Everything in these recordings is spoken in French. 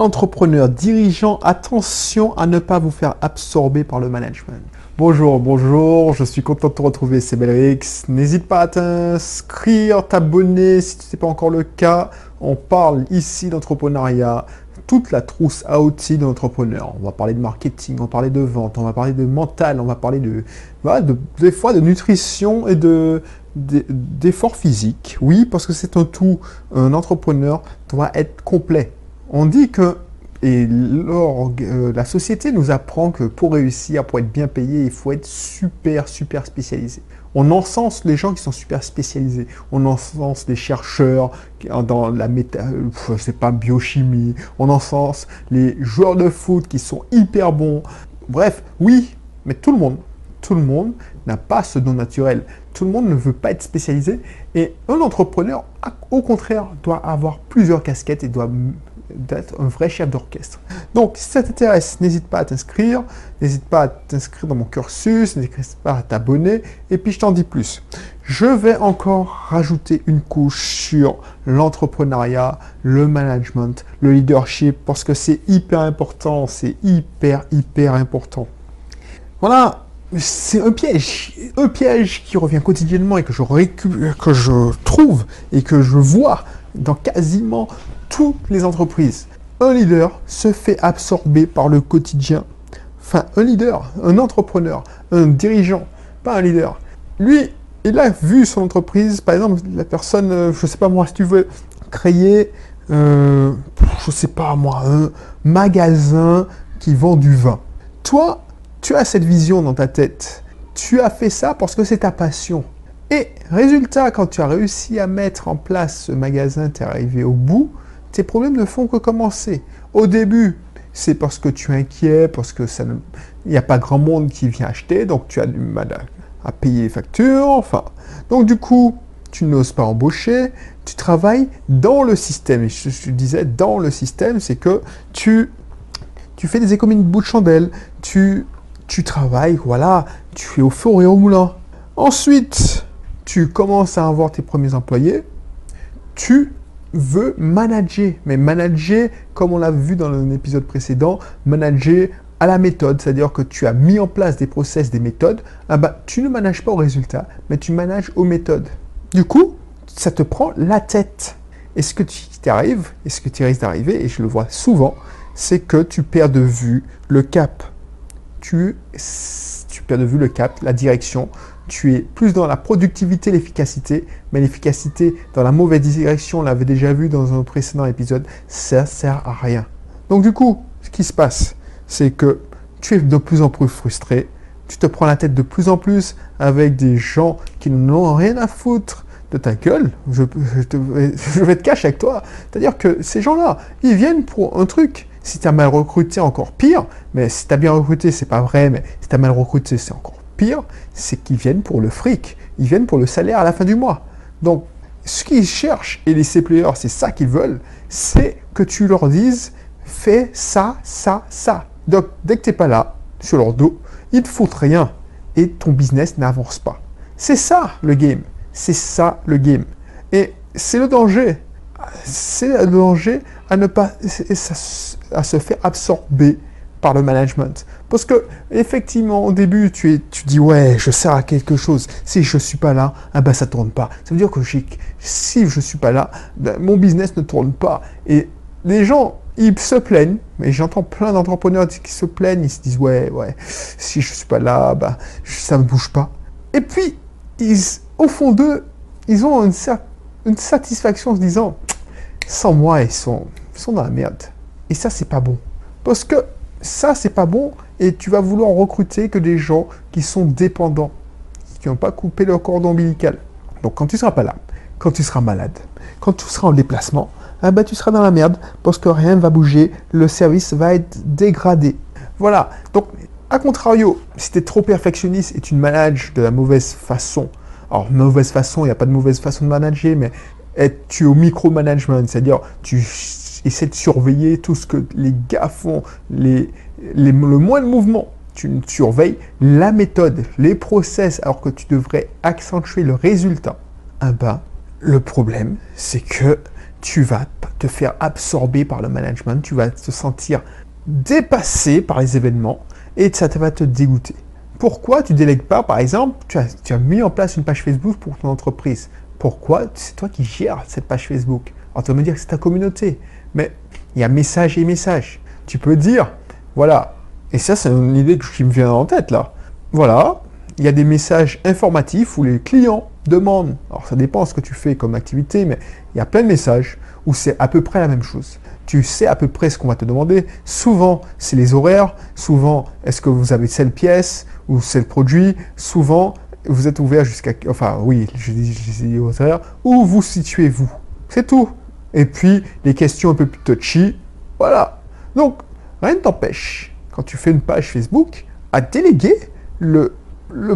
Entrepreneurs, dirigeants, attention à ne pas vous faire absorber par le management. Bonjour, bonjour, je suis content de te retrouver, c'est Belrix. N'hésite pas à t'inscrire, t'abonner si ce n'est pas encore le cas. On parle ici d'entrepreneuriat, toute la trousse à outils de l'entrepreneur. On va parler de marketing, on va parler de vente, on va parler de mental, on va parler de, de des fois de nutrition et de d'efforts physiques. Oui, parce que c'est un tout. Un entrepreneur doit être complet. On dit que, et euh, la société nous apprend que pour réussir, pour être bien payé, il faut être super, super spécialisé. On encense les gens qui sont super spécialisés. On encense les chercheurs dans la méta, sais pas, biochimie. On encense les joueurs de foot qui sont hyper bons. Bref, oui, mais tout le monde, tout le monde n'a pas ce don naturel. Tout le monde ne veut pas être spécialisé. Et un entrepreneur, au contraire, doit avoir plusieurs casquettes et doit d'être un vrai chef d'orchestre. Donc, si ça t'intéresse, n'hésite pas à t'inscrire, n'hésite pas à t'inscrire dans mon cursus, n'hésite pas à t'abonner, et puis je t'en dis plus. Je vais encore rajouter une couche sur l'entrepreneuriat, le management, le leadership, parce que c'est hyper important, c'est hyper, hyper important. Voilà, c'est un piège, un piège qui revient quotidiennement et que je, que je trouve et que je vois dans quasiment toutes les entreprises. Un leader se fait absorber par le quotidien. Enfin, un leader, un entrepreneur, un dirigeant, pas un leader. Lui, il a vu son entreprise, par exemple, la personne, euh, je sais pas moi, si tu veux créer, euh, je sais pas moi, un magasin qui vend du vin. Toi, tu as cette vision dans ta tête. Tu as fait ça parce que c'est ta passion. Et résultat, quand tu as réussi à mettre en place ce magasin, tu es arrivé au bout, tes problèmes ne font que commencer. Au début, c'est parce que tu es inquiet, parce que n'y a pas grand monde qui vient acheter, donc tu as du mal à, payer les factures. Enfin, donc du coup, tu n'oses pas embaucher, tu travailles dans le système. Je, disais, dans le système, c'est que tu, tu fais des économies de bout de chandelle, tu, tu travailles, voilà, tu es au four et au moulin. Ensuite, tu commences à avoir tes premiers employés, tu veut manager, mais manager, comme on l'a vu dans un épisode précédent, manager à la méthode, c'est-à-dire que tu as mis en place des process, des méthodes, ah bah, tu ne manages pas au résultat, mais tu manages aux méthodes. Du coup, ça te prend la tête. Et ce que tu t'arrives, et ce que tu risques d'arriver, et je le vois souvent, c'est que tu perds de vue le cap. Tu, tu perds de vue le cap, la direction, tu es plus dans la productivité, l'efficacité, mais l'efficacité dans la mauvaise direction, on l'avait déjà vu dans un précédent épisode, ça sert à rien. Donc du coup, ce qui se passe, c'est que tu es de plus en plus frustré, tu te prends la tête de plus en plus avec des gens qui n'ont rien à foutre de ta gueule, je, vais te cacher avec toi. C'est-à-dire que ces gens-là, ils viennent pour un truc. Si tu as mal recruté, encore pire. Mais si tu as bien recruté, c'est pas vrai. Mais si tu as mal recruté, c'est encore c'est qu'ils viennent pour le fric. Ils viennent pour le salaire à la fin du mois. Donc, ce qu'ils cherchent, et les C-players, c'est ça qu'ils veulent, c'est que tu leur dises, fais ça, ça, ça. Donc, dès que tu n'es pas là, sur leur dos, ils ne foutent rien et ton business n'avance pas. C'est ça le game. C'est ça le game. Et c'est le danger. C'est le danger à ne pas à se faire absorber par le management. Parce que, effectivement, au début, tu, es, tu dis, ouais, je sers à quelque chose. Si je ne suis pas là, ah ben, ça ne tourne pas. Ça veut dire que si je ne suis pas là, ben, mon business ne tourne pas. Et les gens, ils se plaignent, mais j'entends plein d'entrepreneurs qui se plaignent, ils se disent, ouais, ouais, si je ne suis pas là, ben, ça ne bouge pas. Et puis, ils, au fond d'eux, ils ont une, une, satisfaction en se disant, sans moi, ils sont, ils sont dans la merde. Et ça, c'est pas bon. Parce que ça, c'est pas bon et tu vas vouloir recruter que des gens qui sont dépendants, qui n'ont pas coupé leur cordon ombilical. Donc quand tu seras pas là, quand tu seras malade, quand tu seras en déplacement, ah bah, tu seras dans la merde parce que rien ne va bouger, le service va être dégradé. Voilà. Donc, à contrario, si tu es trop perfectionniste et tu manages de la mauvaise façon, alors mauvaise façon, il n'y a pas de mauvaise façon de manager, mais es-tu au micromanagement, c'est-à-dire tu essaie de surveiller tout ce que les gars font, les, le moins de mouvement. Tu surveilles la méthode, les process, alors que tu devrais accentuer le résultat. Ah ben, le problème, c'est que tu vas te faire absorber par le management, tu vas te sentir dépassé par les événements et ça va te dégoûter. Pourquoi tu délègues pas, par exemple, tu as, mis en place une page Facebook pour ton entreprise. Pourquoi c'est toi qui gères cette page Facebook? Alors tu vas me dire que c'est ta communauté, mais il y a message et message. Tu peux dire, voilà, et ça c'est une idée qui me vient en tête là. Voilà, il y a des messages informatifs où les clients demandent, alors ça dépend ce que tu fais comme activité, mais il y a plein de messages où c'est à peu près la même chose. Tu sais à peu près ce qu'on va te demander. Souvent, c'est les horaires. Souvent, est-ce que vous avez cette pièce ou le produit? Souvent, vous êtes ouvert jusqu'à... Enfin, oui, je dis horaires. Où vous situez-vous? C'est tout. Et puis, les questions un peu plus touchy. Voilà. Donc, rien ne t'empêche, quand tu fais une page Facebook, à déléguer le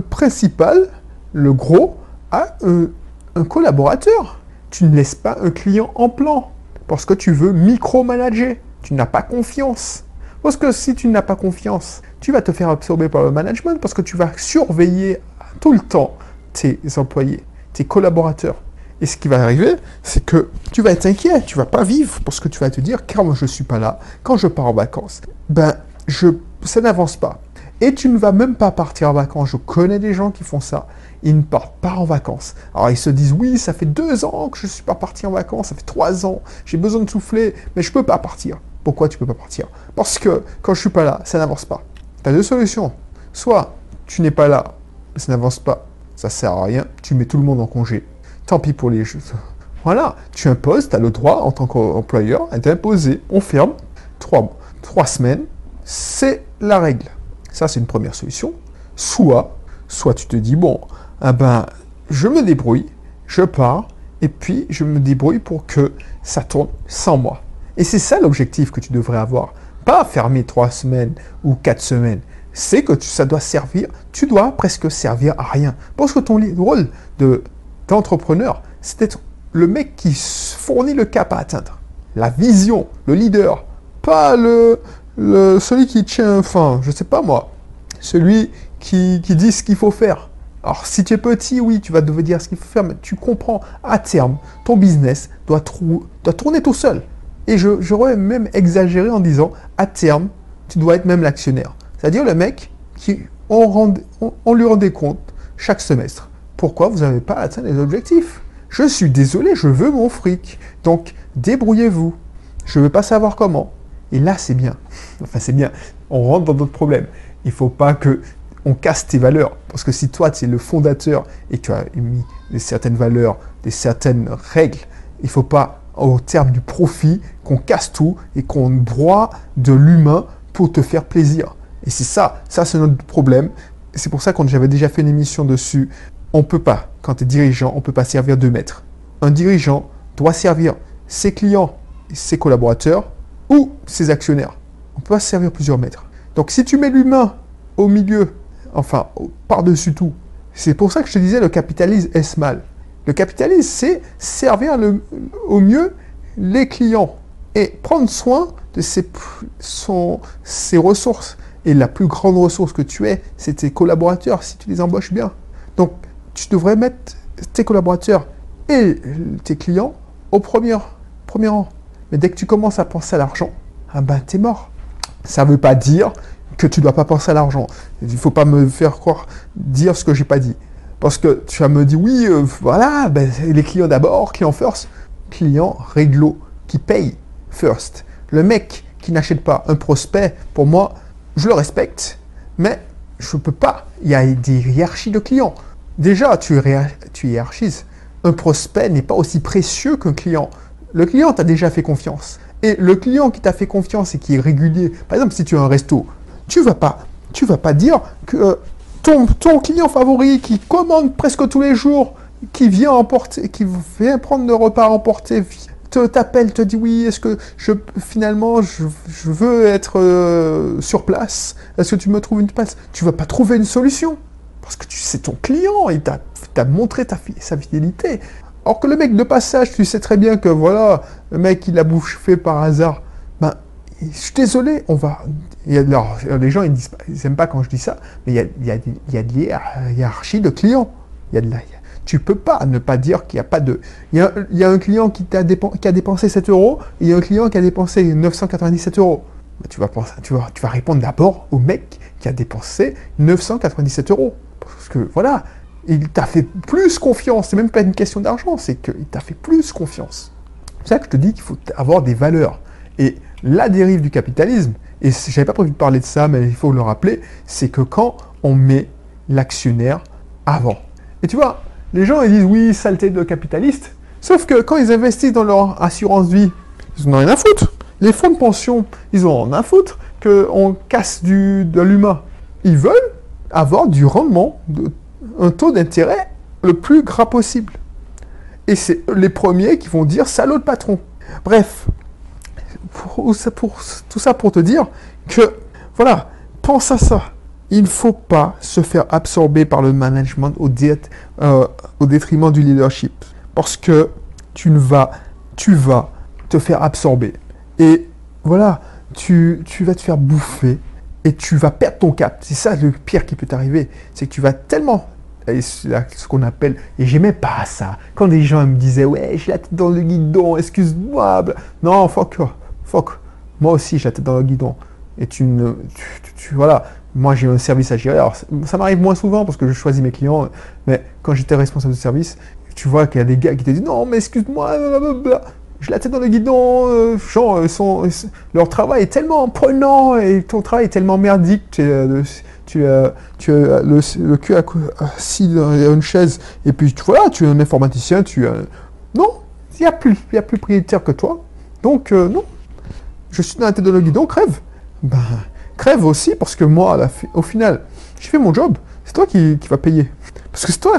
principal, le gros, à un, collaborateur. Tu ne laisses pas un client en plan parce que tu veux micromanager. Tu n'as pas confiance. Parce que si tu n'as pas confiance, tu vas te faire absorber par le management parce que tu vas surveiller tout le temps tes employés, tes collaborateurs. Et ce qui va arriver, c'est que tu vas être inquiet, tu vas pas vivre parce que tu vas te dire quand je suis pas là, quand je pars en vacances, ben je ça n'avance pas. Et tu ne vas même pas partir en vacances. Je connais des gens qui font ça. Ils ne partent pas en vacances. Alors ils se disent oui, ça fait deux ans que je ne suis pas parti en vacances, ça fait trois ans, j'ai besoin de souffler, mais je ne peux pas partir. Pourquoi tu ne peux pas partir? Parce que quand je suis pas là, ça n'avance pas. Tu as deux solutions. Soit tu n'es pas là, ça n'avance pas, ça sert à rien, tu mets tout le monde en congé. Tant pis pour les jeux. Voilà, tu imposes, tu as le droit en tant qu'employeur d'imposer. On ferme trois, trois semaines, c'est la règle. Ça, c'est une première solution. Soit, soit tu te dis, bon, ah ben, je me débrouille, je pars, et puis je me débrouille pour que ça tourne sans moi. Et c'est ça l'objectif que tu devrais avoir. Pas fermer trois semaines ou quatre semaines. C'est que ça doit servir, tu dois presque servir à rien. Parce que ton rôle d'entrepreneur, c'est d'être le mec qui fournit le cap à atteindre. La vision, le leader, pas le, celui qui tient, enfin, je sais pas moi, celui qui, dit ce qu'il faut faire. Alors, si tu es petit, oui, tu vas devoir dire ce qu'il faut faire, mais tu comprends, à terme, ton business doit, tourner tout seul. Et j'aurais même exagéré en disant, à terme, tu dois être même l'actionnaire. C'est-à-dire le mec qui, on, lui rendait compte chaque semestre. Pourquoi vous n'avez pas atteint les objectifs? Je suis désolé, je veux mon fric. Donc, débrouillez-vous. Je ne veux pas savoir comment. Et là, c'est bien. Enfin, c'est bien. On rentre dans d'autres problèmes. Il ne faut pas que on casse tes valeurs. Parce que si toi, tu es le fondateur et tu as mis des certaines valeurs, des certaines règles, il ne faut pas, au terme du profit, qu'on casse tout et qu'on broie de l'humain pour te faire plaisir. Et c'est ça, ça c'est notre problème. C'est pour ça que j'avais déjà fait une émission dessus. On ne peut pas, quand tu es dirigeant, on ne peut pas servir deux maîtres. Un dirigeant doit servir ses clients ses collaborateurs ou ses actionnaires. On peut se servir plusieurs maîtres. Donc si tu mets l'humain au milieu, enfin par-dessus tout, c'est pour ça que je te disais le capitalisme est mal. Le capitalisme, c'est servir le, au mieux les clients et prendre soin de ses, ressources. Et la plus grande ressource que tu es, c'est tes collaborateurs, si tu les embauches bien. Donc, tu devrais mettre tes collaborateurs et tes clients au premier, premier rang. Mais dès que tu commences à penser à l'argent, ah ben t'es mort. Ça ne veut pas dire que tu ne dois pas penser à l'argent. Il ne faut pas me faire croire, dire ce que j'ai pas dit. Parce que tu vas me dire, oui, euh, voilà, ben, les clients d'abord, client first. Client réglo, qui paye first. Le mec qui n'achète pas un prospect, pour moi, je le respecte, mais je ne peux pas. Il y a des hiérarchies de clients. Déjà, tu, hiérarchises. Un prospect n'est pas aussi précieux qu'un client. Le client t'a déjà fait confiance. Et le client qui t'a fait confiance et qui est régulier, par exemple, si tu as un resto, tu vas pas, tu vas pas dire que euh, ton, client favori qui commande presque tous les jours, qui vient emporter, qui vient prendre le repas emporté, te t'appelle, te dit oui, est-ce que je finalement je, veux être euh, sur place? Est-ce que tu me trouves une place? Tu vas pas trouver une solution parce que tu sais ton client, il t'a montré ta, sa fidélité. Or que le mec de passage, tu sais très bien que voilà, le mec il a bouffé par hasard. Ben, je suis désolé, on va. Alors, les gens ils disent, pas quand je dis ça, mais il y a, de hiérarchie de clients. Il y a de la, Tu peux pas ne pas dire qu'il n'y a pas de... Il y a, un client qui, a dépensé 7 euros, et il y a un client qui a dépensé 997 euros. Vas, tu vas répondre d'abord au mec qui a dépensé 997 euros. Parce que voilà, il t'a fait plus confiance. C'est même pas une question d'argent, c'est qu'il t'a fait plus confiance. C'est ça que je te dis qu'il faut avoir des valeurs. Et la dérive du capitalisme, et j'avais pas prévu de parler de ça, mais il faut le rappeler, c'est que quand on met l'actionnaire avant. Et tu vois, les gens ils disent oui, saleté de capitaliste, sauf que quand ils investissent dans leur assurance vie, ils n'ont rien à foutre. Les fonds de pension, ils ont rien à foutre qu'on casse du, de l'humain. Ils veulent avoir du rendement, de, un taux d'intérêt le plus gras possible. Et c'est les premiers qui vont dire salaud de patron. Bref, tout ça pour te dire que, voilà, pense à ça. Il ne faut pas se faire absorber par le management au, euh, détriment du leadership. Parce que tu, ne vas, te faire absorber. Et voilà, tu vas te faire bouffer et tu vas perdre ton cap. C'est ça le pire qui peut t'arriver. C'est que tu vas tellement ce qu'on appelle, et j'aimais pas ça. Quand des gens me disaient, ouais, j'ai la tête dans le guidon, excuse-moi. Non, fuck, fuck. Moi aussi, j'ai la tête dans le guidon. Et tu ne, tu, voilà, moi j'ai un service à gérer. Alors, ça m'arrive moins souvent parce que je choisis mes clients, mais quand j'étais responsable de service, tu vois qu'il y a des gars qui te disent, non, mais excuse-moi, j'ai la tête dans le guidon, euh, genre, leur travail est tellement prenant et ton travail est tellement merdique. Euh, tu as, tu le, le cul assis dans une chaise, et puis tu, voilà, tu es un informaticien, tu. Non, il n'y a, plus, y a plus prioritaire que toi. Donc, euh, non, je suis dans la tête de le guidon, crève. Ben, crève aussi, parce que moi, au final, j'ai fait mon job. C'est toi qui, qui vas payer. Parce que c'est toi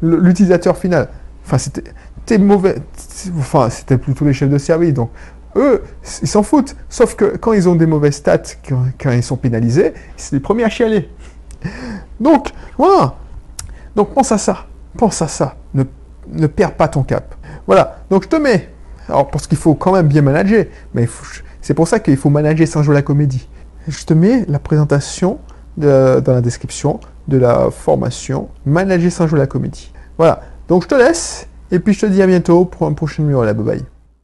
l'utilisateur final. Enfin, c'était mauvais. Enfin, c'était plutôt les chefs de service. Donc, eux, ils s'en foutent. Sauf que quand ils ont des mauvaises stats, quand, ils sont pénalisés, c'est les premiers à chialer. Donc, voilà. Donc, pense à ça. Pense à ça. Ne, ne perds pas ton cap. Voilà. Donc, je te mets. Alors, parce qu'il faut quand même bien manager. Mais c'est pour ça qu'il faut manager sans jouer la comédie. Je te mets la présentation dans la description de la formation Manager sans jouer la comédie. Voilà. Donc, je te laisse. Et puis, je te dis à bientôt pour un prochain numéro. Bye bye.